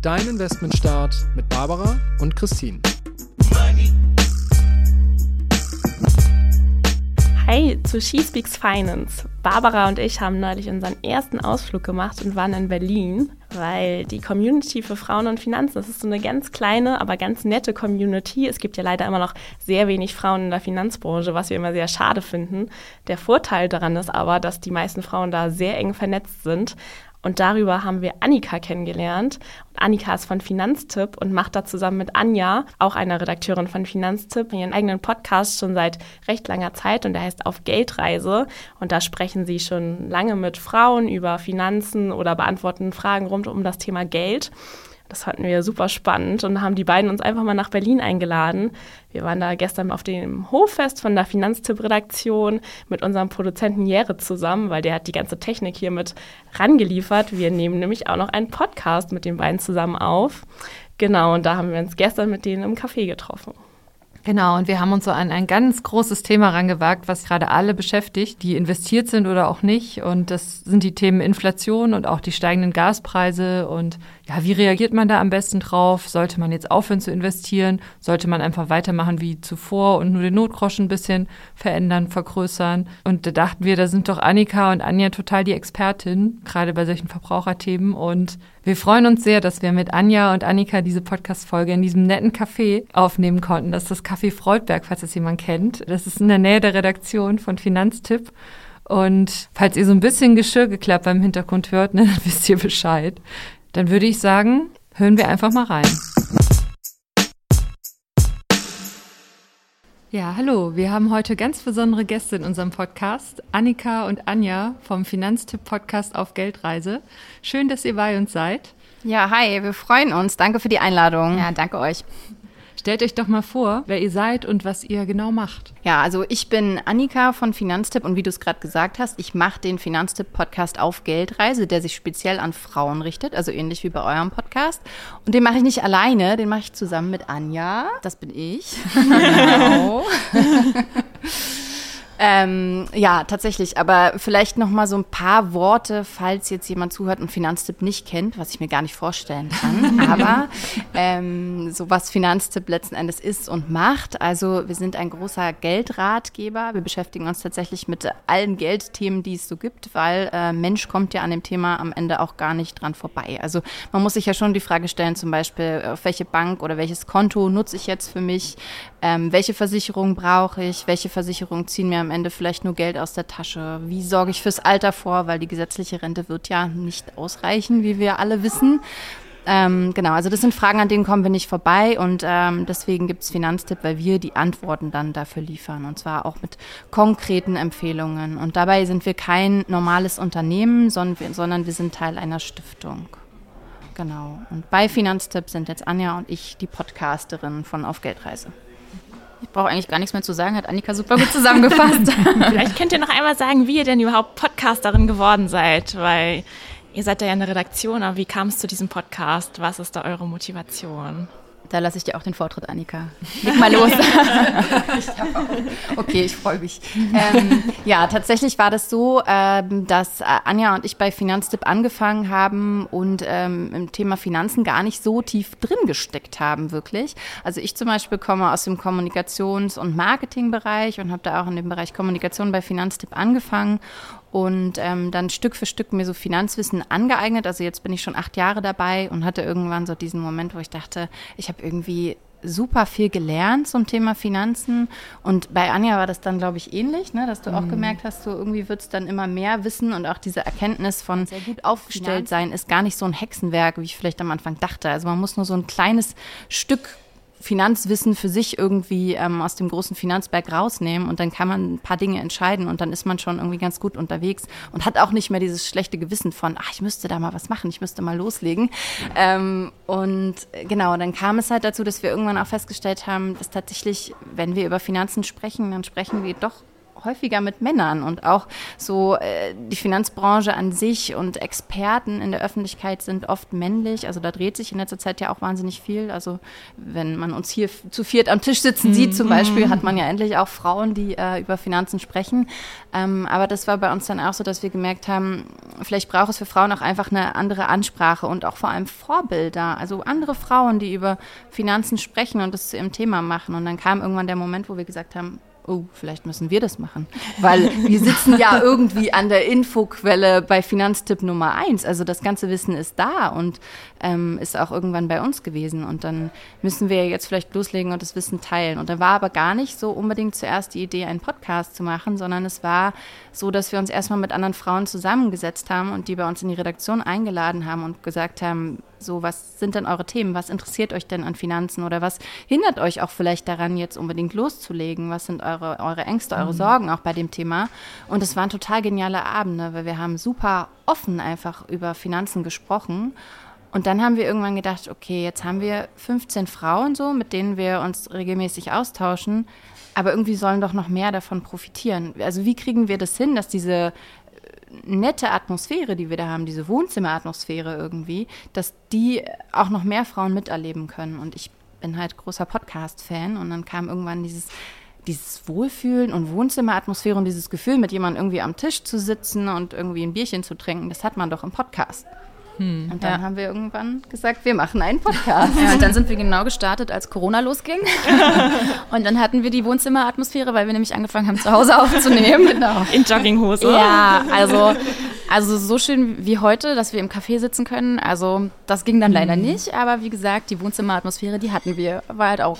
Dein Investmentstart mit Barbara und Christine. Hey zu She Speaks Finance. Barbara und ich haben neulich unseren ersten Ausflug gemacht und waren in Berlin, weil die Community für Frauen und Finanzen, das ist so eine ganz kleine, aber ganz nette Community. Es gibt ja leider immer noch sehr wenig Frauen in der Finanzbranche, was wir immer sehr schade finden. Der Vorteil daran ist aber, dass die meisten Frauen da sehr eng vernetzt sind und darüber haben wir Annika kennengelernt. Und Annika ist von Finanztipp und macht da zusammen mit Anja, auch einer Redakteurin von Finanztipp, ihren eigenen Podcast schon seit recht langer Zeit und der heißt Auf Geldreise. Und da sprechen sie schon lange mit Frauen über Finanzen oder beantworten Fragen rund um das Thema Geld. Das fanden wir super spannend und haben die beiden uns einfach mal nach Berlin eingeladen. Wir waren da gestern auf dem Hoffest von der Finanztipp-Redaktion mit unserem Produzenten Jere zusammen, weil der hat die ganze Technik hier mit rangeliefert. Wir nehmen nämlich auch noch einen Podcast mit den beiden zusammen auf. Genau, und da haben wir uns gestern mit denen im Café getroffen. Genau, und wir haben uns so an ein ganz großes Thema rangewagt, was gerade alle beschäftigt, die investiert sind oder auch nicht. Und das sind die Themen Inflation und auch die steigenden Gaspreise. Und ja, wie reagiert man da am besten drauf? Sollte man jetzt aufhören zu investieren? Sollte man einfach weitermachen wie zuvor und nur den Notgroschen ein bisschen verändern, vergrößern? Und da dachten wir, da sind doch Annika und Anja total die Expertin, gerade bei solchen Verbraucherthemen. Und wir freuen uns sehr, dass wir mit Anja und Annika diese Podcast-Folge in diesem netten Café aufnehmen konnten. Das ist das Café Freudberg, falls das jemand kennt. Das ist in der Nähe der Redaktion von Finanztipp. Und falls ihr so ein bisschen Geschirrgeklapper im Hintergrund hört, ne, dann wisst ihr Bescheid. Dann würde ich sagen, hören wir einfach mal rein. Ja, hallo. Wir haben heute ganz besondere Gäste in unserem Podcast. Annika und Anja vom Finanztipp-Podcast auf Geldreise. Schön, dass ihr bei uns seid. Ja, hi, wir freuen uns. Danke für die Einladung. Ja, danke euch. Stellt euch doch mal vor, wer ihr seid und was ihr genau macht. Ja, also ich bin Annika von Finanztipp und wie du es gerade gesagt hast, ich mache den Finanztipp-Podcast auf Geldreise, der sich speziell an Frauen richtet, also ähnlich wie bei eurem Podcast. Und den mache ich nicht alleine, den mache ich zusammen mit Anja. Das bin ich. Genau. Ähm, ja, tatsächlich. Aber vielleicht noch mal so ein paar Worte, falls jetzt jemand zuhört und Finanztipp nicht kennt, was ich mir gar nicht vorstellen kann. Aber ähm, so was Finanztipp letzten Endes ist und macht. Also wir sind ein großer Geldratgeber. Wir beschäftigen uns tatsächlich mit allen Geldthemen, die es so gibt, weil äh, Mensch kommt ja an dem Thema am Ende auch gar nicht dran vorbei. Also man muss sich ja schon die Frage stellen, zum Beispiel, auf welche Bank oder welches Konto nutze ich jetzt für mich? Ähm, welche Versicherung brauche ich? Welche Versicherung ziehen mir am Ende vielleicht nur Geld aus der Tasche? Wie sorge ich fürs Alter vor? Weil die gesetzliche Rente wird ja nicht ausreichen, wie wir alle wissen. Ähm, genau, also das sind Fragen, an denen kommen wir nicht vorbei und ähm, deswegen gibt es Finanztipp, weil wir die Antworten dann dafür liefern und zwar auch mit konkreten Empfehlungen. Und dabei sind wir kein normales Unternehmen, sondern wir, sondern wir sind Teil einer Stiftung. Genau. Und bei Finanztipp sind jetzt Anja und ich die Podcasterin von Auf Geldreise. Ich brauche eigentlich gar nichts mehr zu sagen, hat Annika super gut zusammengefasst. Vielleicht könnt ihr noch einmal sagen, wie ihr denn überhaupt Podcasterin geworden seid, weil ihr seid ja in der Redaktion, aber wie kam es zu diesem Podcast? Was ist da eure Motivation? Da lasse ich dir auch den Vortritt, Annika. Leg mal los. okay, ich freue mich. Ähm, ja, tatsächlich war das so, ähm, dass Anja und ich bei Finanztipp angefangen haben und ähm, im Thema Finanzen gar nicht so tief drin gesteckt haben, wirklich. Also ich zum Beispiel komme aus dem Kommunikations- und Marketingbereich und habe da auch in dem Bereich Kommunikation bei Finanztipp angefangen und ähm, dann Stück für Stück mir so Finanzwissen angeeignet. Also jetzt bin ich schon acht Jahre dabei und hatte irgendwann so diesen Moment, wo ich dachte, ich habe irgendwie super viel gelernt zum Thema Finanzen. Und bei Anja war das dann, glaube ich, ähnlich, ne? dass du mhm. auch gemerkt hast, so irgendwie wird es dann immer mehr Wissen und auch diese Erkenntnis von sehr gut aufgestellt sein ist gar nicht so ein Hexenwerk, wie ich vielleicht am Anfang dachte. Also man muss nur so ein kleines Stück Finanzwissen für sich irgendwie ähm, aus dem großen Finanzberg rausnehmen und dann kann man ein paar Dinge entscheiden und dann ist man schon irgendwie ganz gut unterwegs und hat auch nicht mehr dieses schlechte Gewissen von, ach, ich müsste da mal was machen, ich müsste mal loslegen. Ähm, und genau, dann kam es halt dazu, dass wir irgendwann auch festgestellt haben, dass tatsächlich, wenn wir über Finanzen sprechen, dann sprechen wir doch häufiger mit Männern und auch so äh, die Finanzbranche an sich und Experten in der Öffentlichkeit sind oft männlich. Also da dreht sich in letzter Zeit ja auch wahnsinnig viel. Also wenn man uns hier zu viert am Tisch sitzen sieht zum Beispiel, hat man ja endlich auch Frauen, die äh, über Finanzen sprechen. Ähm, aber das war bei uns dann auch so, dass wir gemerkt haben, vielleicht braucht es für Frauen auch einfach eine andere Ansprache und auch vor allem Vorbilder. Also andere Frauen, die über Finanzen sprechen und das zu ihrem Thema machen. Und dann kam irgendwann der Moment, wo wir gesagt haben, oh, vielleicht müssen wir das machen. Weil wir sitzen ja irgendwie an der Infoquelle bei Finanztipp Nummer eins. Also das ganze Wissen ist da und ähm, ist auch irgendwann bei uns gewesen. Und dann müssen wir jetzt vielleicht loslegen und das Wissen teilen. Und da war aber gar nicht so unbedingt zuerst die Idee, einen Podcast zu machen, sondern es war so, dass wir uns erstmal mit anderen Frauen zusammengesetzt haben und die bei uns in die Redaktion eingeladen haben und gesagt haben, so, was sind denn eure Themen? Was interessiert euch denn an Finanzen oder was hindert euch auch vielleicht daran, jetzt unbedingt loszulegen? Was sind eure, eure Ängste, eure mhm. Sorgen auch bei dem Thema? Und es waren total geniale Abende, weil wir haben super offen einfach über Finanzen gesprochen. Und dann haben wir irgendwann gedacht, okay, jetzt haben wir 15 Frauen so, mit denen wir uns regelmäßig austauschen. Aber irgendwie sollen doch noch mehr davon profitieren. Also wie kriegen wir das hin, dass diese nette Atmosphäre, die wir da haben, diese Wohnzimmeratmosphäre irgendwie, dass die auch noch mehr Frauen miterleben können. Und ich bin halt großer Podcast-Fan und dann kam irgendwann dieses dieses Wohlfühlen und Wohnzimmeratmosphäre und dieses Gefühl, mit jemandem irgendwie am Tisch zu sitzen und irgendwie ein Bierchen zu trinken, das hat man doch im Podcast. Hm, und dann ja. haben wir irgendwann gesagt, wir machen einen Podcast. Ja, und dann sind wir genau gestartet, als Corona losging. und dann hatten wir die Wohnzimmeratmosphäre, weil wir nämlich angefangen haben, zu Hause aufzunehmen. Genau. In Jogginghose. Ja, also, also so schön wie heute, dass wir im Café sitzen können. Also das ging dann leider hm. nicht. Aber wie gesagt, die Wohnzimmeratmosphäre, die hatten wir. War halt auch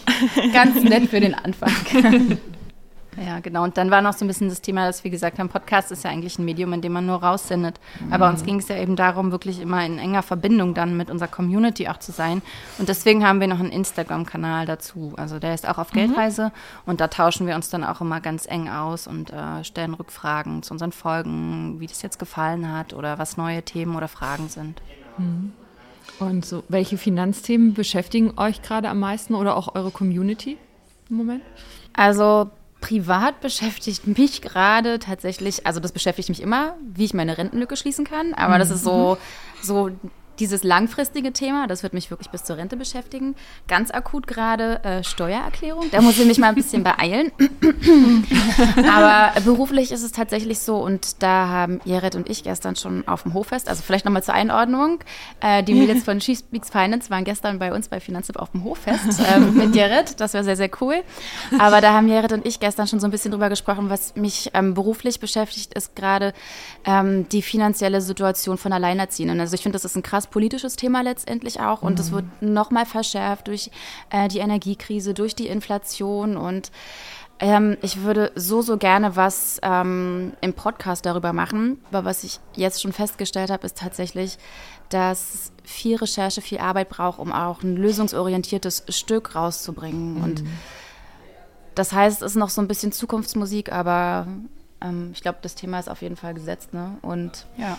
ganz nett für den Anfang. Ja, genau. Und dann war noch so ein bisschen das Thema, dass wir gesagt haben, Podcast ist ja eigentlich ein Medium, in dem man nur raussendet. Mhm. Aber uns ging es ja eben darum, wirklich immer in enger Verbindung dann mit unserer Community auch zu sein. Und deswegen haben wir noch einen Instagram-Kanal dazu. Also der ist auch auf mhm. Geldreise und da tauschen wir uns dann auch immer ganz eng aus und äh, stellen Rückfragen zu unseren Folgen, wie das jetzt gefallen hat oder was neue Themen oder Fragen sind. Mhm. Und so, welche Finanzthemen beschäftigen euch gerade am meisten oder auch eure Community im Moment? Also Privat beschäftigt mich gerade tatsächlich, also das beschäftigt mich immer, wie ich meine Rentenlücke schließen kann. Aber das ist so, mhm. so dieses langfristige Thema, das wird mich wirklich bis zur Rente beschäftigen. Ganz akut gerade äh, Steuererklärung. Da muss ich mich mal ein bisschen beeilen. Aber beruflich ist es tatsächlich so und da haben Jared und ich gestern schon auf dem Hoffest, also vielleicht nochmal zur Einordnung. Äh, die Mädels von She Speaks Finance waren gestern bei uns bei Finanztipp auf dem Hoffest äh, mit Jared. Das war sehr, sehr cool. Aber da haben Jared und ich gestern schon so ein bisschen drüber gesprochen, was mich ähm, beruflich beschäftigt, ist gerade ähm, die finanzielle Situation von Alleinerziehenden. Also ich finde, das ist ein krass politisches Thema letztendlich auch und es mhm. wird nochmal verschärft durch äh, die Energiekrise, durch die Inflation und ähm, ich würde so, so gerne was ähm, im Podcast darüber machen. Aber was ich jetzt schon festgestellt habe, ist tatsächlich, dass viel Recherche, viel Arbeit braucht, um auch ein lösungsorientiertes Stück rauszubringen. Mhm. Und das heißt, es ist noch so ein bisschen Zukunftsmusik, aber ähm, ich glaube, das Thema ist auf jeden Fall gesetzt. Ne? Und ja.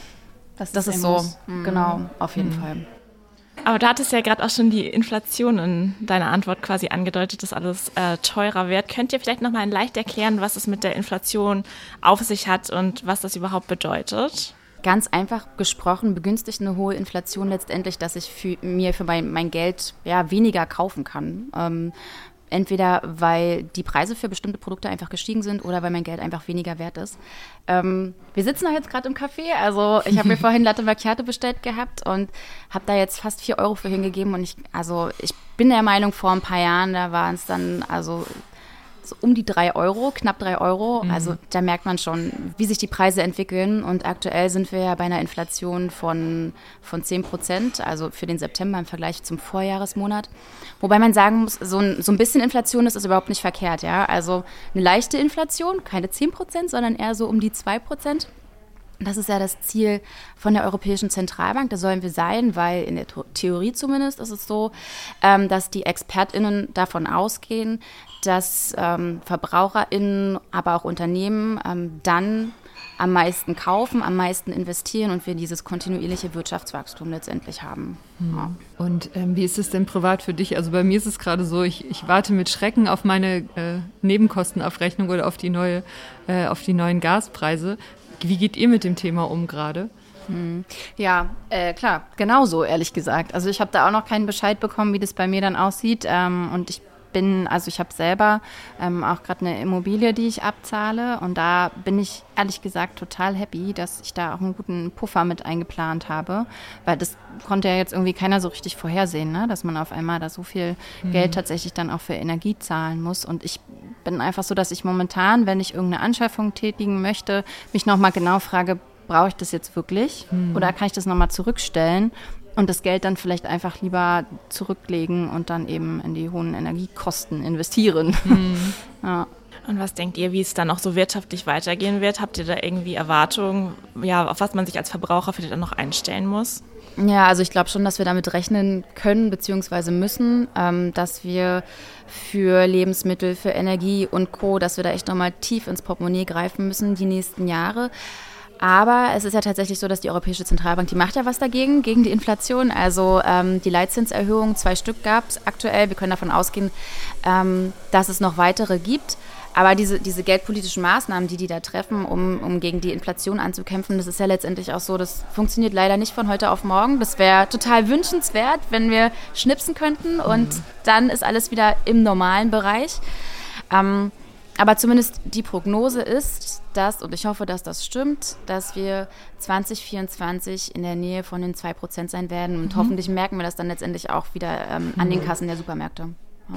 Das, das ist, ist so, mhm. genau, auf jeden mhm. Fall. Aber du hattest ja gerade auch schon die Inflation in deiner Antwort quasi angedeutet, dass alles äh, teurer wird. Könnt ihr vielleicht nochmal leicht erklären, was es mit der Inflation auf sich hat und was das überhaupt bedeutet? Ganz einfach gesprochen begünstigt eine hohe Inflation letztendlich, dass ich für, mir für mein, mein Geld ja, weniger kaufen kann. Ähm, Entweder weil die Preise für bestimmte Produkte einfach gestiegen sind oder weil mein Geld einfach weniger wert ist. Ähm, wir sitzen auch jetzt gerade im Café. Also ich habe mir vorhin Latte Macchiato bestellt gehabt und habe da jetzt fast vier Euro für hingegeben. Und ich, also ich bin der Meinung, vor ein paar Jahren, da waren es dann also so um die drei Euro, knapp drei Euro. Mhm. Also da merkt man schon, wie sich die Preise entwickeln. Und aktuell sind wir ja bei einer Inflation von, von 10 Prozent, also für den September im Vergleich zum Vorjahresmonat. Wobei man sagen muss, so ein, so ein bisschen Inflation ist, ist überhaupt nicht verkehrt. Ja? Also eine leichte Inflation, keine 10 Prozent, sondern eher so um die 2 Prozent. Das ist ja das Ziel von der Europäischen Zentralbank. Da sollen wir sein, weil in der Theorie zumindest ist es so, ähm, dass die ExpertInnen davon ausgehen, dass ähm, VerbraucherInnen, aber auch Unternehmen ähm, dann am meisten kaufen, am meisten investieren und wir dieses kontinuierliche Wirtschaftswachstum letztendlich haben. Hm. Ja. Und ähm, wie ist es denn privat für dich? Also bei mir ist es gerade so, ich, ich warte mit Schrecken auf meine äh, Nebenkostenabrechnung oder auf die neue, äh, auf die neuen Gaspreise. Wie geht ihr mit dem Thema um gerade? Hm. Ja, äh, klar, genauso, ehrlich gesagt. Also ich habe da auch noch keinen Bescheid bekommen, wie das bei mir dann aussieht. Ähm, und ich bin, also ich habe selber ähm, auch gerade eine Immobilie, die ich abzahle. Und da bin ich ehrlich gesagt total happy, dass ich da auch einen guten Puffer mit eingeplant habe. Weil das konnte ja jetzt irgendwie keiner so richtig vorhersehen, ne? dass man auf einmal da so viel mhm. Geld tatsächlich dann auch für Energie zahlen muss. Und ich bin einfach so, dass ich momentan, wenn ich irgendeine Anschaffung tätigen möchte, mich nochmal genau frage, brauche ich das jetzt wirklich? Mhm. Oder kann ich das nochmal zurückstellen? Und das Geld dann vielleicht einfach lieber zurücklegen und dann eben in die hohen Energiekosten investieren. Mhm. ja. Und was denkt ihr, wie es dann auch so wirtschaftlich weitergehen wird? Habt ihr da irgendwie Erwartungen, ja, auf was man sich als Verbraucher vielleicht dann noch einstellen muss? Ja, also ich glaube schon, dass wir damit rechnen können bzw. müssen, ähm, dass wir für Lebensmittel, für Energie und Co., dass wir da echt nochmal tief ins Portemonnaie greifen müssen die nächsten Jahre. Aber es ist ja tatsächlich so, dass die Europäische Zentralbank, die macht ja was dagegen, gegen die Inflation. Also ähm, die Leitzinserhöhung, zwei Stück gab es aktuell. Wir können davon ausgehen, ähm, dass es noch weitere gibt. Aber diese, diese geldpolitischen Maßnahmen, die die da treffen, um, um gegen die Inflation anzukämpfen, das ist ja letztendlich auch so, das funktioniert leider nicht von heute auf morgen. Das wäre total wünschenswert, wenn wir schnipsen könnten und mhm. dann ist alles wieder im normalen Bereich. Ähm, aber zumindest die Prognose ist, dass, und ich hoffe, dass das stimmt, dass wir 2024 in der Nähe von den 2% sein werden. Und mhm. hoffentlich merken wir das dann letztendlich auch wieder ähm, an den mhm. Kassen der Supermärkte. Ja.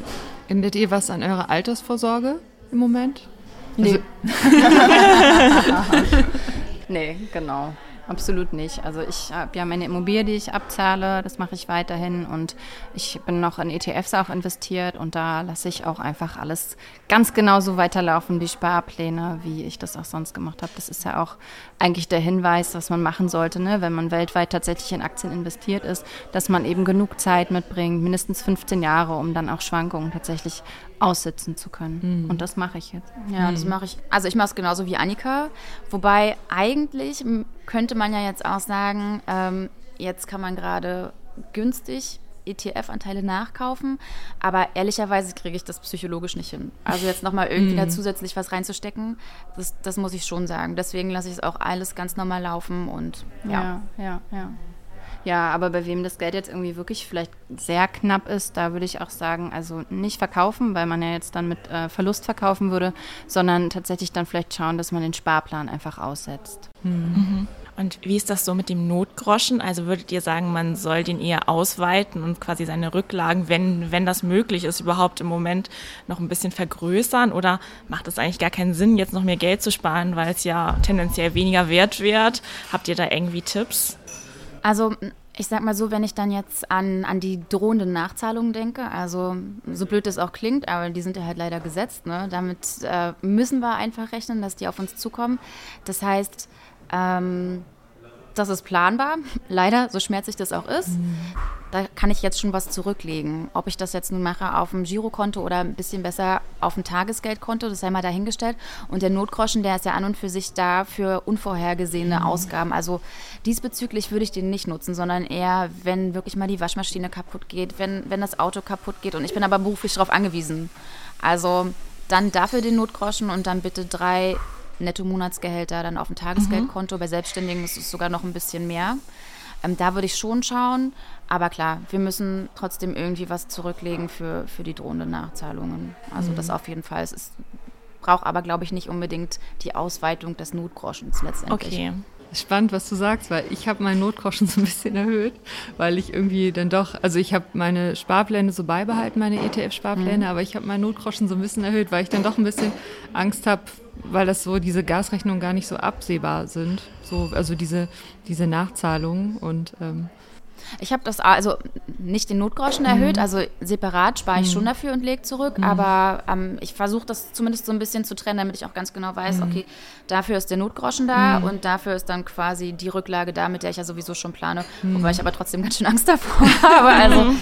Ändert ihr was an eurer Altersvorsorge im Moment? Nee. Also nee, genau. Absolut nicht. Also ich habe ja meine Immobilie, die ich abzahle, das mache ich weiterhin und ich bin noch in ETFs auch investiert und da lasse ich auch einfach alles ganz genau so weiterlaufen, die Sparpläne, wie ich das auch sonst gemacht habe. Das ist ja auch eigentlich der Hinweis, was man machen sollte, ne? wenn man weltweit tatsächlich in Aktien investiert ist, dass man eben genug Zeit mitbringt, mindestens 15 Jahre, um dann auch Schwankungen tatsächlich aussitzen zu können. Mhm. Und das mache ich jetzt. Ja, mhm. das mache ich. Also ich mache es genauso wie Annika. Wobei eigentlich könnte man ja jetzt auch sagen, ähm, jetzt kann man gerade günstig ETF-Anteile nachkaufen, aber ehrlicherweise kriege ich das psychologisch nicht hin. Also jetzt nochmal irgendwie mhm. da zusätzlich was reinzustecken, das, das muss ich schon sagen. Deswegen lasse ich es auch alles ganz normal laufen und ja. Ja, ja, ja. Ja, aber bei wem das Geld jetzt irgendwie wirklich vielleicht sehr knapp ist, da würde ich auch sagen, also nicht verkaufen, weil man ja jetzt dann mit äh, Verlust verkaufen würde, sondern tatsächlich dann vielleicht schauen, dass man den Sparplan einfach aussetzt. Mhm. Und wie ist das so mit dem Notgroschen? Also würdet ihr sagen, man soll den eher ausweiten und quasi seine Rücklagen, wenn, wenn das möglich ist, überhaupt im Moment noch ein bisschen vergrößern? Oder macht es eigentlich gar keinen Sinn, jetzt noch mehr Geld zu sparen, weil es ja tendenziell weniger wert wird? Habt ihr da irgendwie Tipps? Also ich sag mal so, wenn ich dann jetzt an, an die drohenden Nachzahlungen denke, also so blöd es auch klingt, aber die sind ja halt leider gesetzt. Ne? Damit äh, müssen wir einfach rechnen, dass die auf uns zukommen. Das heißt, ähm, das ist planbar, leider, so schmerzlich das auch ist. Mhm. Da kann ich jetzt schon was zurücklegen. Ob ich das jetzt nun mache auf dem Girokonto oder ein bisschen besser auf dem Tagesgeldkonto, das sei mal dahingestellt. Und der Notgroschen, der ist ja an und für sich da für unvorhergesehene mhm. Ausgaben. Also diesbezüglich würde ich den nicht nutzen, sondern eher, wenn wirklich mal die Waschmaschine kaputt geht, wenn, wenn das Auto kaputt geht. Und ich bin aber beruflich darauf angewiesen. Also dann dafür den Notgroschen und dann bitte drei Netto-Monatsgehälter dann auf dem Tagesgeldkonto. Mhm. Bei Selbstständigen ist es sogar noch ein bisschen mehr. Ähm, da würde ich schon schauen. Aber klar, wir müssen trotzdem irgendwie was zurücklegen für, für die drohenden Nachzahlungen. Also mhm. das auf jeden Fall. Es ist, braucht aber, glaube ich, nicht unbedingt die Ausweitung des Notgroschens letztendlich. Okay. Spannend, was du sagst, weil ich habe meinen Notgroschen so ein bisschen erhöht, weil ich irgendwie dann doch, also ich habe meine Sparpläne so beibehalten, meine ETF-Sparpläne, mhm. aber ich habe meinen Notgroschen so ein bisschen erhöht, weil ich dann doch ein bisschen Angst habe, weil das so diese Gasrechnungen gar nicht so absehbar sind. So, also diese, diese Nachzahlungen und ähm Ich habe das also nicht den Notgroschen erhöht, also separat spare ich schon dafür und lege zurück, aber ähm, ich versuche das zumindest so ein bisschen zu trennen, damit ich auch ganz genau weiß, okay, dafür ist der Notgroschen da und dafür ist dann quasi die Rücklage da, mit der ich ja sowieso schon plane, wobei ich aber trotzdem ganz schön Angst davor habe. Also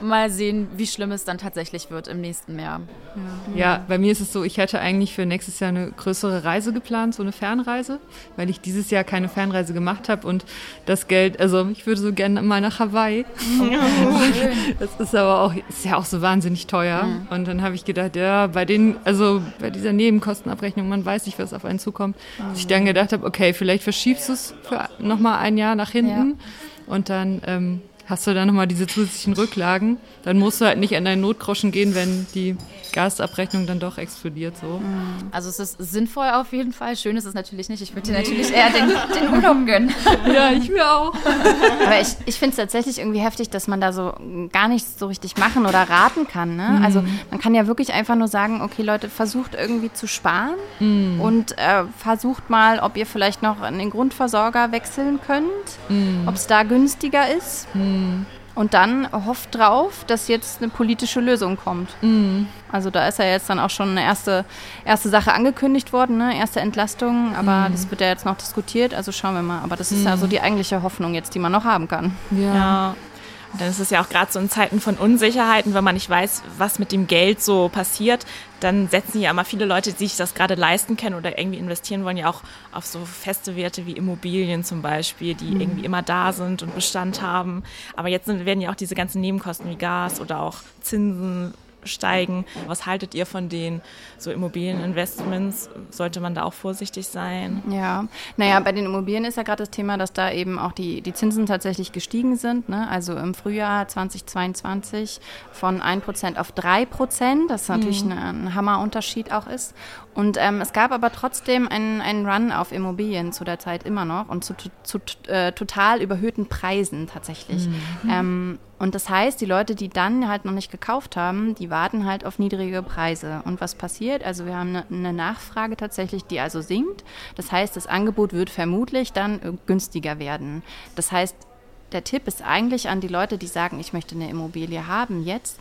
mal sehen, wie schlimm es dann tatsächlich wird im nächsten Jahr. Ja, bei mir ist es so, ich hätte eigentlich für nächstes Jahr eine größere Reise geplant, so eine Fernreise, weil ich dieses Jahr keine Fernreise gemacht habe und das Geld, also ich würde so gerne mal nach Hawaii. Das ist aber auch, ist ja auch so wahnsinnig teuer. Und dann habe ich gedacht, ja, bei den, also bei dieser Nebenkostenabrechnung, man weiß nicht, was auf einen zukommt. Dass ich dann gedacht habe, okay, vielleicht verschiebst du es für nochmal ein Jahr nach hinten und dann ähm, hast du dann nochmal diese zusätzlichen Rücklagen. Dann musst du halt nicht an deinen Notgroschen gehen, wenn die Gasabrechnung dann doch explodiert so. Also es ist sinnvoll auf jeden Fall. Schön ist es natürlich nicht. Ich würde dir natürlich eher den, den Urlaub gönnen. Ja, ich mir auch. Aber ich, ich finde es tatsächlich irgendwie heftig, dass man da so gar nichts so richtig machen oder raten kann. Ne? Also man kann ja wirklich einfach nur sagen, okay Leute, versucht irgendwie zu sparen und äh, versucht mal, ob ihr vielleicht noch an den Grundversorger wechseln könnt, ob es da günstiger ist. Und dann hofft drauf, dass jetzt eine politische Lösung kommt. Also da ist ja jetzt dann auch schon eine erste, erste Sache angekündigt worden, ne? erste Entlastung, aber das wird ja jetzt noch diskutiert, also schauen wir mal. Aber das ist ja so die eigentliche Hoffnung jetzt, die man noch haben kann. Ja. Und dann ist es ja auch gerade so in Zeiten von Unsicherheiten, wenn man nicht weiß, was mit dem Geld so passiert, dann setzen ja immer viele Leute, die sich das gerade leisten können oder irgendwie investieren wollen, ja auch auf so feste Werte wie Immobilien zum Beispiel, die irgendwie immer da sind und Bestand haben. Aber jetzt werden ja auch diese ganzen Nebenkosten wie Gas oder auch Zinsen steigen. Was haltet ihr von den so Immobilieninvestments? Sollte man da auch vorsichtig sein? Ja, naja, bei den Immobilien ist ja gerade das Thema, dass da eben auch die, die Zinsen tatsächlich gestiegen sind. Ne? Also im Frühjahr 2022 von 1% auf 3%, das natürlich ein, ein Hammerunterschied auch ist. Und ähm, es gab aber trotzdem einen, einen Run auf Immobilien zu der Zeit immer noch und zu, zu, zu äh, total überhöhten Preisen tatsächlich. Ähm, und das heißt, die Leute, die dann halt noch nicht gekauft haben, die warten halt auf niedrige Preise. Und was passiert? Also wir haben eine, eine Nachfrage tatsächlich, die also sinkt. Das heißt, das Angebot wird vermutlich dann äh, günstiger werden. Das heißt, der Tipp ist eigentlich an die Leute, die sagen, ich möchte eine Immobilie haben, jetzt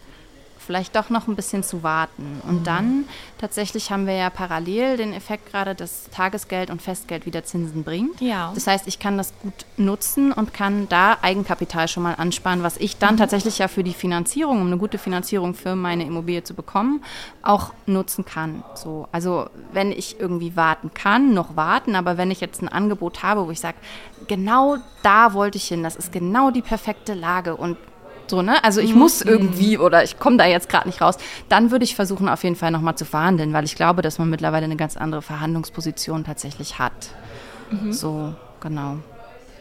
vielleicht doch noch ein bisschen zu warten. Und dann tatsächlich haben wir ja parallel den Effekt gerade, dass Tagesgeld und Festgeld wieder Zinsen bringt. Ja. Das heißt, ich kann das gut nutzen und kann da Eigenkapital schon mal ansparen, was ich dann tatsächlich ja für die Finanzierung, um eine gute Finanzierung für meine Immobilie zu bekommen, auch nutzen kann. So, also wenn ich irgendwie warten kann, noch warten, aber wenn ich jetzt ein Angebot habe, wo ich sage, genau da wollte ich hin, das ist genau die perfekte Lage und so, ne? Also ich muss irgendwie oder ich komme da jetzt gerade nicht raus. Dann würde ich versuchen, auf jeden Fall nochmal zu verhandeln, weil ich glaube, dass man mittlerweile eine ganz andere Verhandlungsposition tatsächlich hat. So, genau.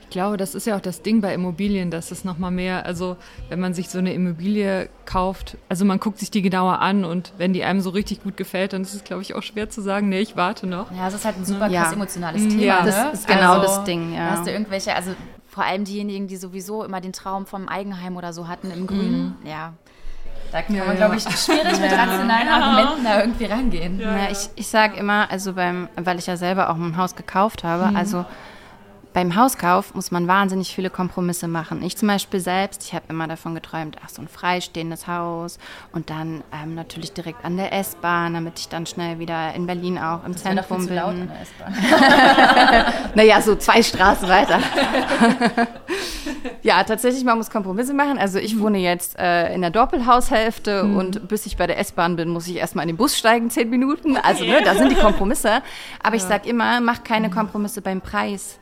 Ich glaube, das ist ja auch das Ding bei Immobilien, dass es nochmal mehr, also wenn man sich so eine Immobilie kauft, also man guckt sich die genauer an und wenn die einem so richtig gut gefällt, dann ist es, glaube ich, auch schwer zu sagen, nee, ich warte noch. Ja, es ist halt ein super Ja. krass emotionales Thema. Ja, ne? das ist genau Also, das Ding, ja. Hast du irgendwelche, also vor allem diejenigen, die sowieso immer den Traum vom Eigenheim oder so hatten im Grünen, ja. Da kann man, glaube ich, schwierig mit rationalen Argumenten da irgendwie rangehen. Ja, ich ich sage immer, also beim, weil ich ja selber auch ein Haus gekauft habe, also beim Hauskauf muss man wahnsinnig viele Kompromisse machen. Ich zum Beispiel selbst, ich habe immer davon geträumt, ach so ein freistehendes Haus und dann ähm, natürlich direkt an der S-Bahn, damit ich dann schnell wieder in Berlin auch im Das Zentrum zu laut bin. an der S-Bahn. Naja, so zwei Straßen weiter. ja, tatsächlich, man muss Kompromisse machen. Also ich wohne jetzt äh, in der Doppelhaushälfte und bis ich bei der S-Bahn bin, muss ich erstmal in den Bus steigen, zehn Minuten. Also ne, da sind die Kompromisse. Aber ich sag immer, mach keine Kompromisse beim Preis.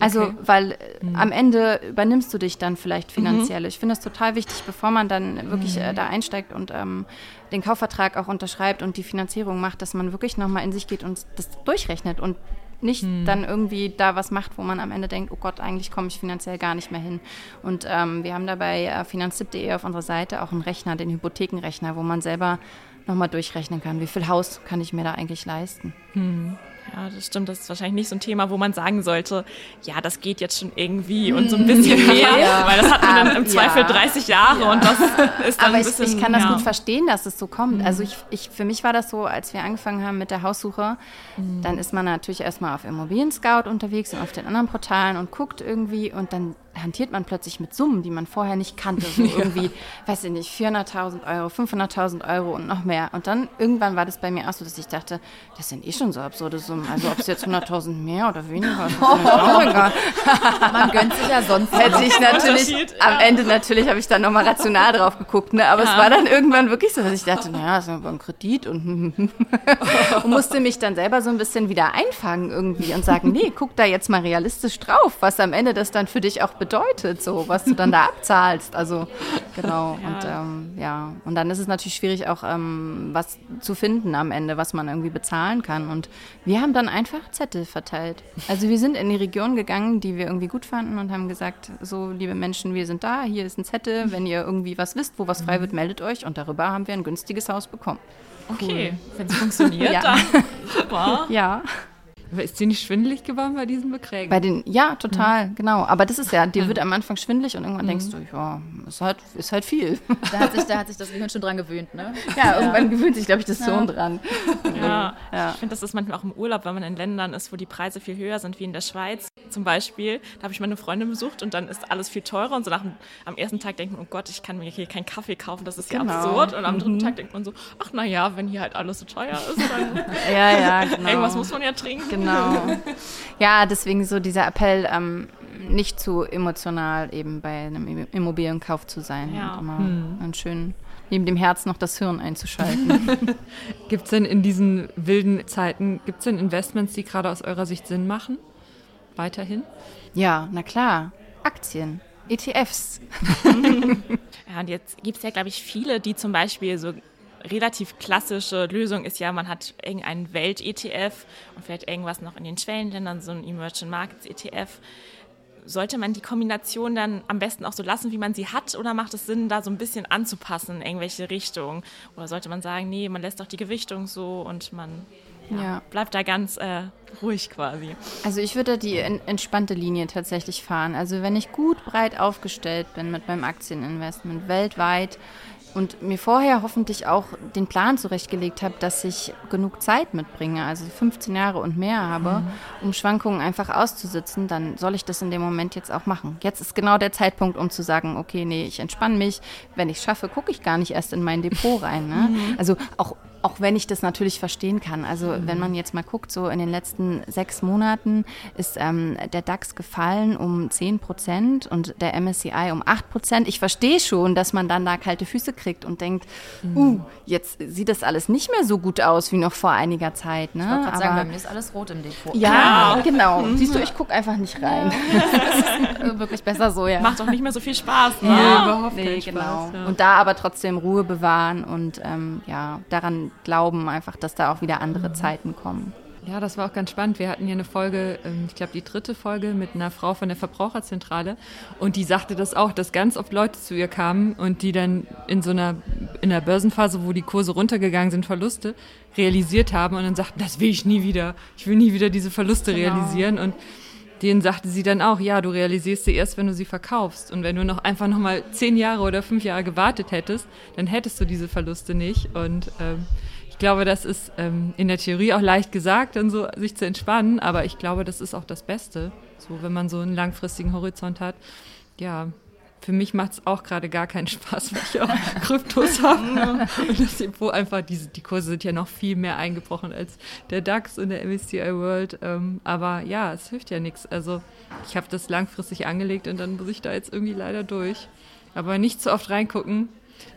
Also, weil äh, am Ende übernimmst du dich dann vielleicht finanziell. Ich finde es total wichtig, bevor man dann wirklich äh, da einsteigt und ähm, den Kaufvertrag auch unterschreibt und die Finanzierung macht, dass man wirklich nochmal in sich geht und das durchrechnet und nicht dann irgendwie da was macht, wo man am Ende denkt, oh Gott, eigentlich komme ich finanziell gar nicht mehr hin. Und ähm, wir haben dabei äh, finanztipp.de auf unserer Seite auch einen Rechner, den Hypothekenrechner, wo man selber nochmal durchrechnen kann, wie viel Haus kann ich mir da eigentlich leisten. Ja, das stimmt. Das ist wahrscheinlich nicht so ein Thema, wo man sagen sollte, ja, das geht jetzt schon irgendwie und so ein bisschen mehr, Ja. weil das hat man dann im Ja. Zweifel 30 Jahre und das ist dann Aber ein ich, bisschen, ich kann das ja. gut verstehen, dass es so kommt. Also ich, ich, für mich war das so, als wir angefangen haben mit der Haussuche, dann ist man natürlich erstmal auf Immobilien Scout unterwegs und auf den anderen Portalen und guckt irgendwie und dann hantiert man plötzlich mit Summen, die man vorher nicht kannte. So irgendwie, weiß ich nicht, 400.000 Euro, 500.000 Euro und noch mehr. Und dann irgendwann war das bei mir auch so, dass ich dachte, das sind eh schon so absurde Summen. Also ob es jetzt 100.000 mehr oder weniger ist, ist auch egal. Man gönnt sich ja sonst Hätte ich natürlich, Unterschied, am Ende natürlich habe ich dann nochmal rational drauf geguckt, ne? aber es war dann irgendwann wirklich so, dass ich dachte, naja, das ist aber ein Kredit und, und musste mich dann selber so ein bisschen wieder einfangen irgendwie und sagen, nee, guck da jetzt mal realistisch drauf, was am Ende das dann für dich auch bedeutet, so, was du dann da abzahlst, also genau. Und ähm, ja, und dann ist es natürlich schwierig auch ähm, was zu finden am Ende, was man irgendwie bezahlen kann. Und wir haben dann einfach Zettel verteilt. Also wir sind in die Region gegangen, die wir irgendwie gut fanden und haben gesagt, so liebe Menschen, wir sind da, hier ist ein Zettel, wenn ihr irgendwie was wisst, wo was frei wird, meldet euch und darüber haben wir ein günstiges Haus bekommen. Okay, wenn es funktioniert, Ja. dann. Super. Ja, ist dir nicht schwindelig geworden bei diesen Beträgen? bei den, ja, total, genau. Aber das ist ja, dir wird am Anfang schwindelig und irgendwann denkst du, ja, ist halt, ist halt viel. Da hat sich, da hat sich das Gehirn schon dran gewöhnt, ne? Ja, irgendwann gewöhnt sich, glaube ich, das Hirn dran. Ja, Ja. ich finde, das ist manchmal auch im Urlaub, wenn man in Ländern ist, wo die Preise viel höher sind, wie in der Schweiz zum Beispiel. Da habe ich meine Freundin besucht und dann ist alles viel teurer und so nach dem, am ersten Tag denkt man, oh Gott, ich kann mir hier keinen Kaffee kaufen, das ist ja Genau. absurd. Und am dritten Tag denkt man so, ach na ja, wenn hier halt alles so teuer ist, dann Ja, ja, genau. irgendwas muss man ja trinken. Genau. Ja, deswegen so dieser Appell, ähm, nicht zu emotional eben bei einem Immo- Immobilienkauf zu sein. Ja. Und immer einen schönen, neben dem Herz noch das Hirn einzuschalten. Gibt es denn in diesen wilden Zeiten, gibt es denn Investments, die gerade aus eurer Sicht Sinn machen? Weiterhin? ja, na klar. Aktien, ETFs. Ja, und jetzt gibt es ja, glaube ich, viele, die zum Beispiel so relativ klassische Lösung ist ja, man hat irgendeinen Welt-ETF und vielleicht irgendwas noch in den Schwellenländern, so ein Emerging Markets ETF. Sollte man die Kombination dann am besten auch so lassen, wie man sie hat, oder macht es Sinn, da so ein bisschen anzupassen in irgendwelche Richtungen? Oder sollte man sagen, nee, man lässt doch die Gewichtung so und man ja, Ja. bleibt da ganz äh, ruhig quasi? Also ich würde die en- entspannte Linie tatsächlich fahren. Also wenn ich gut breit aufgestellt bin mit meinem Aktieninvestment weltweit und mir vorher hoffentlich auch den Plan zurechtgelegt habe, dass ich genug Zeit mitbringe, also 15 Jahre und mehr habe, um Schwankungen einfach auszusitzen, dann soll ich das in dem Moment jetzt auch machen. Jetzt ist genau der Zeitpunkt, um zu sagen, okay, nee, ich entspanne mich. Wenn ich schaffe, gucke ich gar nicht erst in mein Depot rein. Ne? Also auch auch wenn ich das natürlich verstehen kann. Also wenn man jetzt mal guckt, so in den letzten sechs Monaten ist ähm, der DAX gefallen um 10 Prozent und der MSCI um 8 Prozent. Ich verstehe schon, dass man dann da kalte Füße kriegt und denkt, uh, jetzt sieht das alles nicht mehr so gut aus wie noch vor einiger Zeit. Ne? Ich wollte sagen, bei mir ist alles rot im Depot. ja, genau. Siehst du, ich gucke einfach nicht rein. Äh, Wirklich besser so, ja. Macht auch nicht mehr so viel Spaß, ne? überhaupt Nee, keinen genau. Spaß, ja. Und da aber trotzdem Ruhe bewahren und ähm, ja, daran glauben einfach, dass da auch wieder andere Zeiten kommen. Ja, das war auch ganz spannend. Wir hatten hier eine Folge, ähm, ich glaube die dritte Folge mit einer Frau von der Verbraucherzentrale und die sagte das auch, dass ganz oft Leute zu ihr kamen und die dann in so einer in der Börsenphase, wo die Kurse runtergegangen sind, Verluste realisiert haben und dann sagten, das will ich nie wieder. Ich will nie wieder diese Verluste realisieren und denen sagte sie dann auch, ja, du realisierst sie erst, wenn du sie verkaufst. Und wenn du noch einfach noch mal zehn Jahre oder fünf Jahre gewartet hättest, dann hättest du diese Verluste nicht. Und ähm, ich glaube, das ist ähm, in der Theorie auch leicht gesagt, dann so sich zu entspannen, aber ich glaube, das ist auch das Beste, so wenn man so einen langfristigen Horizont hat. Ja, für mich macht es auch gerade gar keinen Spaß, weil ich auch Kryptos habe. Und das Depot einfach, diese, die Kurse sind ja noch viel mehr eingebrochen als der DAX und der MSCI World. Ähm, aber ja, es hilft ja nichts. Also ich habe das langfristig angelegt und dann muss ich da jetzt irgendwie leider durch. Aber nicht zu oft reingucken,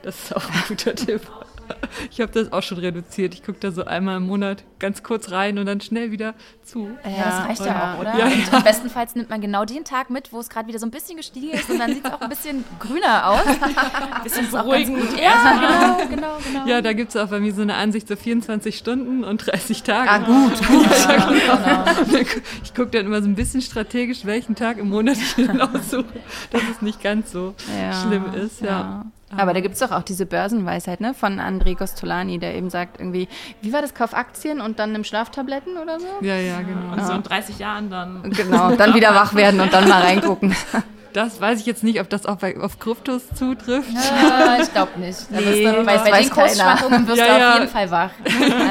das ist auch ein guter Tipp. Ich habe das auch schon reduziert. Ich gucke da so einmal im Monat ganz kurz rein und dann schnell wieder zu. Ja, das reicht ja, auch, oder? Ja, und Im bestenfalls nimmt man genau den Tag mit, wo es gerade wieder so ein bisschen gestiegen ist und dann sieht es auch ein bisschen grüner aus. Bisschen beruhigend. Ja, genau, genau, genau. Ja, da gibt es auch bei mir so eine Ansicht, so 24 Stunden und 30 Tage. Ah, gut. Ja, genau. Ich gucke dann immer so ein bisschen strategisch, welchen Tag im Monat ich dann aussuche, dass es nicht ganz so Ja, schlimm ist. Ja. Ja. Aber da gibt es doch auch diese Börsenweisheit ne, von André Gostolani, der eben sagt irgendwie, wie war das, kauf Aktien und dann nimm Schlaftabletten oder so? Ja, ja, genau. Und so in 30 Jahren dann. Genau, dann wieder wach werden und dann mal reingucken. Das weiß ich jetzt nicht, ob das auch bei, auf Kryptos zutrifft. Ja, ich glaube nicht. Nee, du, bei, bei weiß den Kursschwankungen wirst Ja, du ja. auf jeden Fall wach.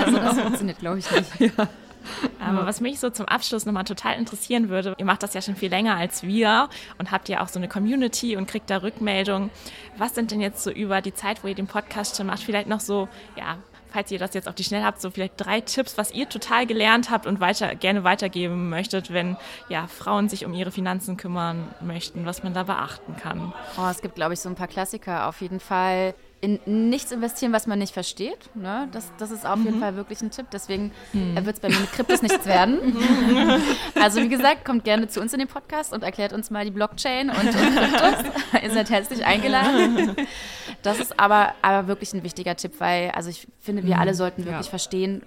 Also das funktioniert, glaube ich, nicht. Aber was mich so zum Abschluss nochmal total interessieren würde, ihr macht das ja schon viel länger als wir und habt ja auch so eine Community und kriegt da Rückmeldungen. Was sind denn jetzt so über die Zeit, wo ihr den Podcast schon macht, vielleicht noch so, ja, falls ihr das jetzt auf die Schnelle habt, so vielleicht drei Tipps, was ihr total gelernt habt und weiter, gerne weitergeben möchtet, wenn ja, Frauen sich um ihre Finanzen kümmern möchten, was man da beachten kann. Oh, es gibt, glaube ich, so ein paar Klassiker. Auf jeden Fall in nichts investieren, was man nicht versteht. Ne? Das, das ist auf jeden Fall wirklich ein Tipp. Deswegen äh, wird es bei mir mit Kryptos nichts werden. also wie gesagt, kommt gerne zu uns in den Podcast und erklärt uns mal die Blockchain und, und Kryptos. Ihr seid herzlich eingeladen. Das ist aber, aber wirklich ein wichtiger Tipp, weil also ich finde, wir alle sollten wirklich Ja. verstehen,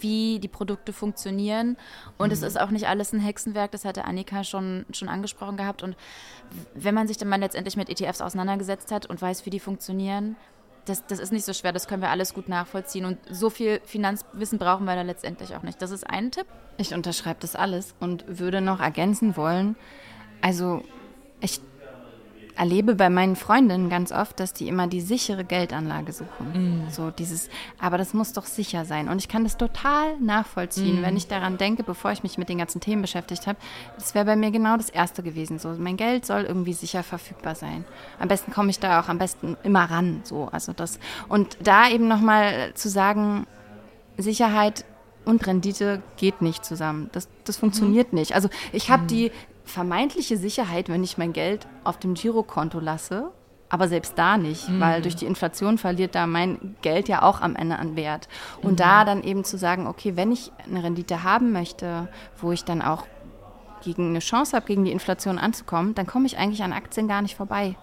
wie die Produkte funktionieren. Und es ist auch nicht alles ein Hexenwerk, das hatte Annika schon, schon angesprochen gehabt. Und wenn man sich dann mal letztendlich mit ETFs auseinandergesetzt hat und weiß, wie die funktionieren, das, das ist nicht so schwer, das können wir alles gut nachvollziehen. Und so viel Finanzwissen brauchen wir da letztendlich auch nicht. Das ist ein Tipp. Ich unterschreibe das alles und würde noch ergänzen wollen, also ich erlebe bei meinen Freundinnen ganz oft, dass die immer die sichere Geldanlage suchen. So dieses, aber das muss doch sicher sein. Und ich kann das total nachvollziehen, wenn ich daran denke, bevor ich mich mit den ganzen Themen beschäftigt habe. Das wäre bei mir genau das Erste gewesen. So, mein Geld soll irgendwie sicher verfügbar sein. Am besten komme ich da auch am besten immer ran. So, also das. Und da eben nochmal zu sagen, Sicherheit und Rendite geht nicht zusammen. Das, das funktioniert nicht. Also ich habe die vermeintliche Sicherheit, wenn ich mein Geld auf dem Girokonto lasse, aber selbst da nicht, weil durch die Inflation verliert da mein Geld ja auch am Ende an Wert. Und da dann eben zu sagen, okay, wenn ich eine Rendite haben möchte, wo ich dann auch gegen eine Chance habe, gegen die Inflation anzukommen, dann komme ich eigentlich an Aktien gar nicht vorbei.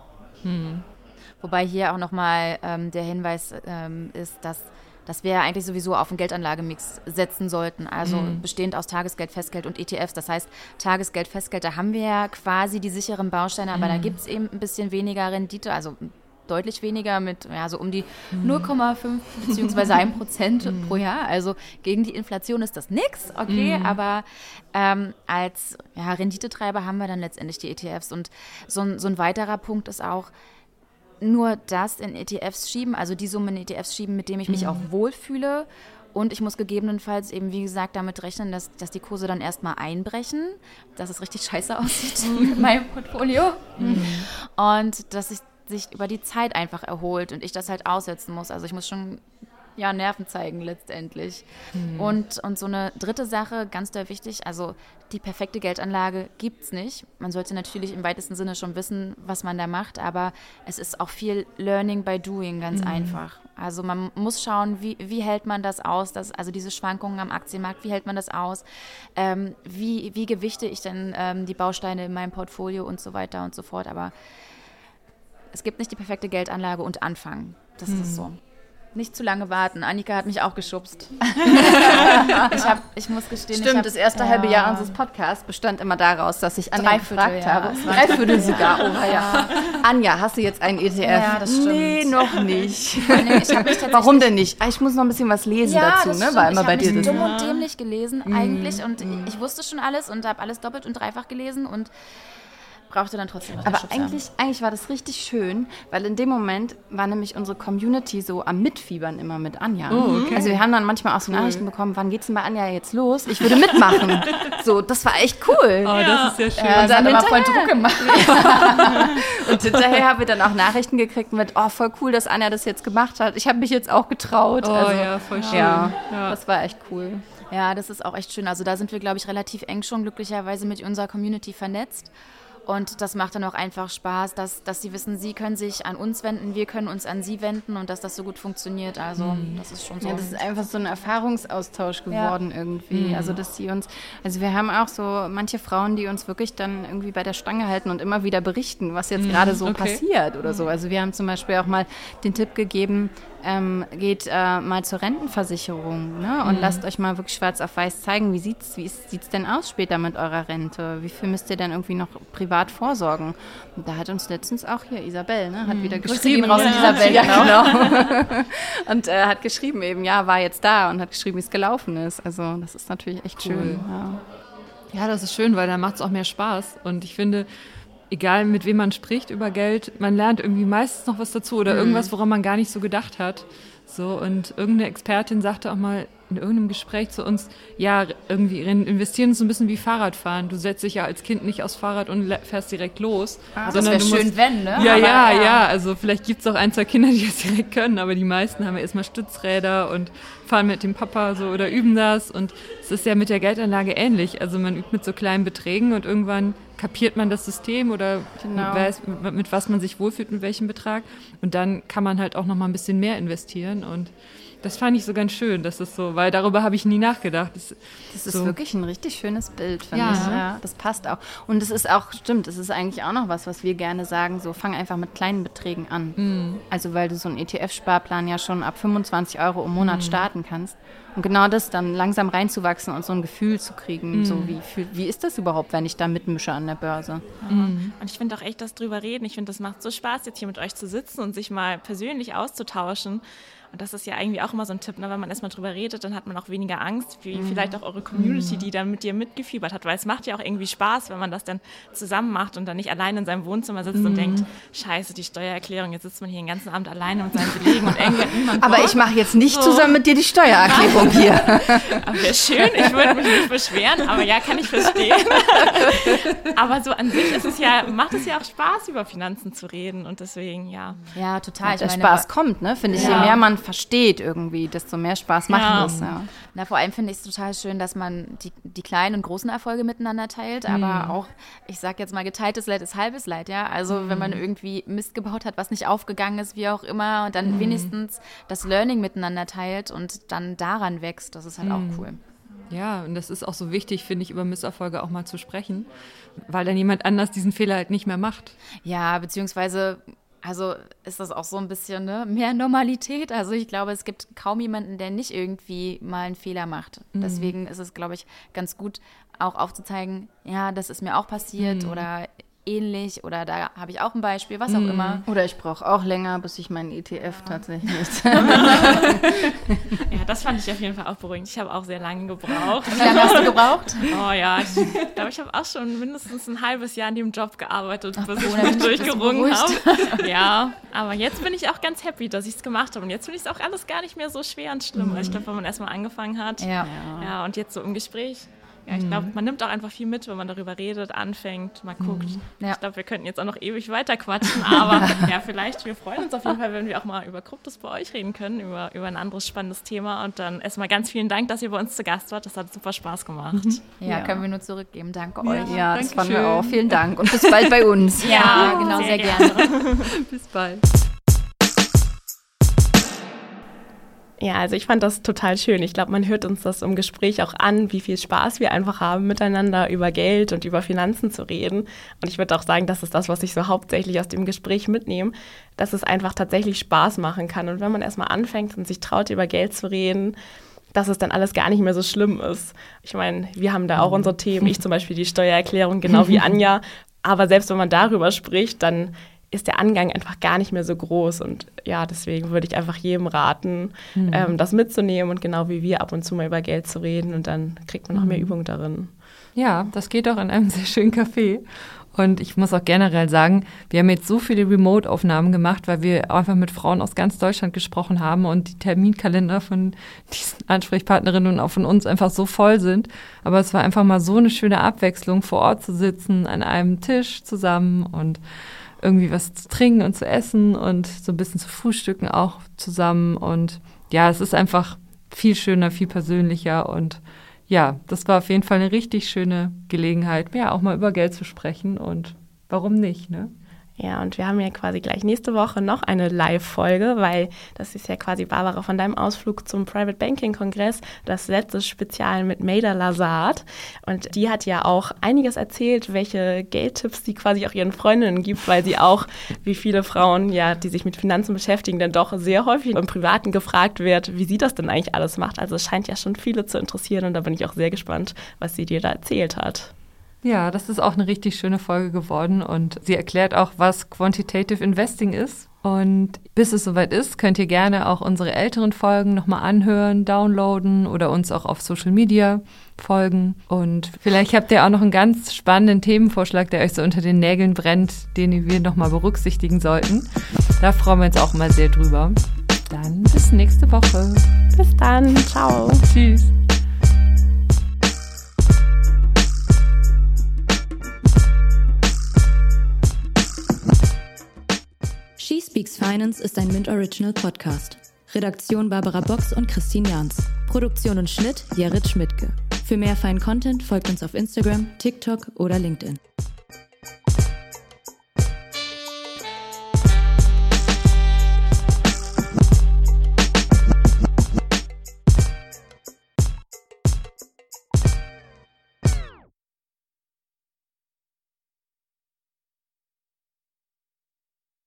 Wobei hier auch nochmal ähm, der Hinweis ähm, ist, dass, dass wir eigentlich sowieso auf einen Geldanlagemix setzen sollten. Also bestehend aus Tagesgeld, Festgeld und ETFs. Das heißt, Tagesgeld, Festgeld, da haben wir ja quasi die sicheren Bausteine, aber da gibt es eben ein bisschen weniger Rendite, also deutlich weniger mit ja, so um die 0,5 beziehungsweise 1 Prozent pro Jahr. Also gegen die Inflation ist das nix, okay, aber ähm, als ja, Renditetreiber haben wir dann letztendlich die ETFs. Und so ein, so ein weiterer Punkt ist auch, nur das in ETFs schieben, also die Summe in ETFs schieben, mit dem ich mich auch wohlfühle. Und ich muss gegebenenfalls eben, wie gesagt, damit rechnen, dass, dass die Kurse dann erstmal einbrechen, dass es richtig scheiße aussieht mit meinem Portfolio. Und dass es sich über die Zeit einfach erholt und ich das halt aussetzen muss. Also ich muss schon ja, Nerven zeigen letztendlich. Und, und so eine dritte Sache, ganz doll wichtig, also die perfekte Geldanlage gibt es nicht. Man sollte natürlich im weitesten Sinne schon wissen, was man da macht, aber es ist auch viel Learning by Doing, ganz einfach. Also man muss schauen, wie, wie hält man das aus, dass, also diese Schwankungen am Aktienmarkt, wie hält man das aus, ähm, wie, wie gewichte ich denn ähm, die Bausteine in meinem Portfolio und so weiter und so fort. Aber es gibt nicht die perfekte Geldanlage und Anfangen. Das ist so. Nicht zu lange warten. Annika hat mich auch geschubst. ich, hab, ich muss gestehen, ich Stimmt, hab, das erste ja. halbe Jahr unseres Podcasts bestand immer daraus, dass ich Anja gefragt ja. habe. Dreiviertel sogar. Oh, ja. Anja, hast du jetzt einen ETF? Ja, das stimmt. Nee, noch nicht. Ich Warum denn nicht? Ah, Ich muss noch ein bisschen was lesen dazu, das ne? War immer ich bei dir mich das. dumm und dämlich gelesen eigentlich und ich wusste schon alles und habe alles doppelt und dreifach gelesen und brauchte dann trotzdem Aber Unterstützung. eigentlich, eigentlich war das richtig schön, weil in dem Moment war nämlich unsere Community so am Mitfiebern immer mit Anja. Oh, okay. Also wir haben dann manchmal auch so Nachrichten bekommen, wann geht's denn bei Anja jetzt los? Ich würde mitmachen. so, das war echt cool. Oh, das ist ja schön. ja, und dann immer voll Druck gemacht. Und hinterher haben wir dann auch Nachrichten gekriegt mit, oh, voll cool, dass Anja das jetzt gemacht hat. Ich habe mich jetzt auch getraut. Oh also, ja, voll schön. ja, Ja. das war echt cool. Ja, das ist auch echt schön. Also da sind wir, glaube ich, relativ eng schon glücklicherweise mit unserer Community vernetzt. Und das macht dann auch einfach Spaß, dass, dass sie wissen, sie können sich an uns wenden, wir können uns an sie wenden und dass das so gut funktioniert. Also das ist schon so. Ja, das ist einfach so ein Erfahrungsaustausch geworden irgendwie. Mhm. Also, dass sie uns, also wir haben auch so manche Frauen, die uns wirklich dann irgendwie bei der Stange halten und immer wieder berichten, was jetzt gerade so Mhm, okay. passiert oder so. Also wir haben zum Beispiel auch mal den Tipp gegeben, ähm, geht äh, mal zur Rentenversicherung ne? und mhm. lasst euch mal wirklich schwarz auf weiß zeigen, wie sieht es wie sieht's denn aus später mit eurer Rente? Wie viel müsst ihr denn irgendwie noch privat vorsorgen? Und da hat uns letztens auch hier Isabel, ne, hat mhm. wieder geschrieben. Raus ja. Isabel, ja, genau. und äh, hat geschrieben eben, ja, war jetzt da und hat geschrieben, wie es gelaufen ist. Also das ist natürlich echt cool. schön. Ja. ja, das ist schön, weil da macht es auch mehr Spaß. Und ich finde, egal mit wem man spricht über Geld, man lernt irgendwie meistens noch was dazu oder mhm. irgendwas, woran man gar nicht so gedacht hat. So, und irgendeine Expertin sagte auch mal in irgendeinem Gespräch zu uns, ja, irgendwie investieren ist so ein bisschen wie Fahrradfahren. Du setzt dich ja als Kind nicht aufs Fahrrad und fährst direkt los. Ah, das wäre schön, wenn, ne? Ja, ja, ja, ja, Also vielleicht gibt es auch ein, zwei Kinder, die das direkt können, aber die meisten haben ja erstmal Stützräder und fahren mit dem Papa so oder üben das. Und es ist ja mit der Geldanlage ähnlich. Also man übt mit so kleinen Beträgen und irgendwann kapiert man das System oder genau. weiß, mit was man sich wohlfühlt, mit welchem Betrag. Und dann kann man halt auch noch mal ein bisschen mehr investieren. Und das fand ich so ganz schön, dass das so, weil darüber habe ich nie nachgedacht. Das, das ist so. wirklich ein richtig schönes Bild, finde ja. ich. Ja, das passt auch. Und es ist auch, stimmt, es ist eigentlich auch noch was, was wir gerne sagen, so fang einfach mit kleinen Beträgen an. Mhm. Also weil du so einen ETF-Sparplan ja schon ab 25 Euro im Monat mhm. starten kannst. Und genau das dann langsam reinzuwachsen und so ein Gefühl zu kriegen, mhm. so wie, wie ist das überhaupt, wenn ich da mitmische an der Börse? Mhm. Und ich finde auch echt, das drüber reden. Ich finde, das macht so Spaß, jetzt hier mit euch zu sitzen und sich mal persönlich auszutauschen. Und das ist ja irgendwie auch immer so ein Tipp, ne? wenn man erstmal drüber redet, dann hat man auch weniger Angst, wie mhm. vielleicht auch eure Community, mhm. die dann mit dir mitgefiebert hat. Weil es macht ja auch irgendwie Spaß, wenn man das dann zusammen macht und dann nicht allein in seinem Wohnzimmer sitzt mhm. und denkt, scheiße, die Steuererklärung, jetzt sitzt man hier den ganzen Abend alleine mit seinen Belegen und niemand Aber ich mache jetzt nicht so. zusammen mit dir die Steuererklärung hier. wäre schön, ich würde mich nicht beschweren, aber ja, kann ich verstehen. aber so an sich ist es ja, macht es ja auch Spaß, über Finanzen zu reden und deswegen, ja. Ja, total. Und der meine, Spaß kommt, ne? Finde ich, ja. je mehr man versteht irgendwie, desto mehr Spaß macht ja. es. Ja. Na, vor allem finde ich es total schön, dass man die, die kleinen und großen Erfolge miteinander teilt, mhm. aber auch, ich sage jetzt mal, geteiltes Leid ist halbes Leid, ja. Also mhm. wenn man irgendwie Mist gebaut hat, was nicht aufgegangen ist, wie auch immer, und dann mhm. wenigstens das Learning miteinander teilt und dann daran wächst, das ist halt auch mhm. cool. Ja, und das ist auch so wichtig, finde ich, über Misserfolge auch mal zu sprechen, weil dann jemand anders diesen Fehler halt nicht mehr macht. Ja, beziehungsweise also ist das auch so ein bisschen ne, mehr Normalität. Also ich glaube, es gibt kaum jemanden, der nicht irgendwie mal einen Fehler macht. Mhm. Deswegen ist es, glaube ich, ganz gut, auch aufzuzeigen, ja, das ist mir auch passiert mhm. oder ähnlich oder da habe ich auch ein Beispiel, was auch mm. immer. Oder ich brauche auch länger, bis ich meinen ETF ja. tatsächlich. ja, das fand ich auf jeden Fall auch beruhigend. Ich habe auch sehr lange gebraucht. Wie lange hast du gebraucht? Oh ja, ich glaube, ich habe auch schon mindestens ein halbes Jahr in dem Job gearbeitet, bis ich mich durchgerungen habe. Ja, aber jetzt bin ich auch ganz happy, dass ich es gemacht habe. Und jetzt finde ich es auch alles gar nicht mehr so schwer und schlimm. Mhm. Ich glaube, wenn man erstmal angefangen hat. Ja. ja. Und jetzt so im Gespräch ja, ich glaube, mhm. man nimmt auch einfach viel mit, wenn man darüber redet, anfängt, mal guckt. Mhm. Ja. Ich glaube, wir könnten jetzt auch noch ewig weiter quatschen, aber ja, vielleicht, wir freuen uns auf jeden Fall, wenn wir auch mal über Kryptos bei euch reden können, über, über ein anderes spannendes Thema. Und dann erstmal ganz vielen Dank, dass ihr bei uns zu Gast wart. Das hat super Spaß gemacht. Ja, ja. können wir nur zurückgeben. Danke euch. Ja, das fanden wir auch. Vielen Dank und bis bald bei uns. ja, genau, sehr, sehr gerne. gerne. bis bald. Ja, also ich fand das total schön. Ich glaube, man hört uns das im Gespräch auch an, wie viel Spaß wir einfach haben, miteinander über Geld und über Finanzen zu reden. Und ich würde auch sagen, das ist das, was ich so hauptsächlich aus dem Gespräch mitnehme, dass es einfach tatsächlich Spaß machen kann. Und wenn man erstmal anfängt und sich traut, über Geld zu reden, dass es dann alles gar nicht mehr so schlimm ist. Ich meine, wir haben da auch unsere Themen, ich zum Beispiel die Steuererklärung, genau wie Anja. Aber selbst wenn man darüber spricht, dann ist der Angang einfach gar nicht mehr so groß. Und ja, deswegen würde ich einfach jedem raten, mhm. ähm, das mitzunehmen und genau wie wir ab und zu mal über Geld zu reden. Und dann kriegt man noch mehr mhm. Übung darin. Ja, das geht auch in einem sehr schönen Café. Und ich muss auch generell sagen, wir haben jetzt so viele Remote-Aufnahmen gemacht, weil wir einfach mit Frauen aus ganz Deutschland gesprochen haben und die Terminkalender von diesen Ansprechpartnerinnen und auch von uns einfach so voll sind. Aber es war einfach mal so eine schöne Abwechslung, vor Ort zu sitzen, an einem Tisch zusammen und irgendwie was zu trinken und zu essen und so ein bisschen zu frühstücken auch zusammen. Und ja, es ist einfach viel schöner, viel persönlicher und ja, das war auf jeden Fall eine richtig schöne Gelegenheit, ja, auch mal über Geld zu sprechen und warum nicht, ne? Ja, und wir haben ja quasi gleich nächste Woche noch eine Live-Folge, weil das ist ja quasi, Barbara, von deinem Ausflug zum Private Banking-Kongress, das letzte Spezial mit Maida Lazard. Und die hat ja auch einiges erzählt, welche Geldtipps sie quasi auch ihren Freundinnen gibt, weil sie auch, wie viele Frauen, ja, die sich mit Finanzen beschäftigen, dann doch sehr häufig im Privaten gefragt wird, wie sie das denn eigentlich alles macht. Also es scheint ja schon viele zu interessieren und da bin ich auch sehr gespannt, was sie dir da erzählt hat. Ja, das ist auch eine richtig schöne Folge geworden und sie erklärt auch, was Quantitative Investing ist. Und bis es soweit ist, könnt ihr gerne auch unsere älteren Folgen nochmal anhören, downloaden oder uns auch auf Social Media folgen. Und vielleicht habt ihr auch noch einen ganz spannenden Themenvorschlag, der euch so unter den Nägeln brennt, den wir nochmal berücksichtigen sollten. Da freuen wir uns auch mal sehr drüber. Dann bis nächste Woche. Bis dann. Ciao. Tschüss. Speaks Finance ist ein Mint Original Podcast. Redaktion Barbara Box und Christine Jans. Produktion und Schnitt Jared Schmidtke. Für mehr feinen Content folgt uns auf Instagram, TikTok oder LinkedIn.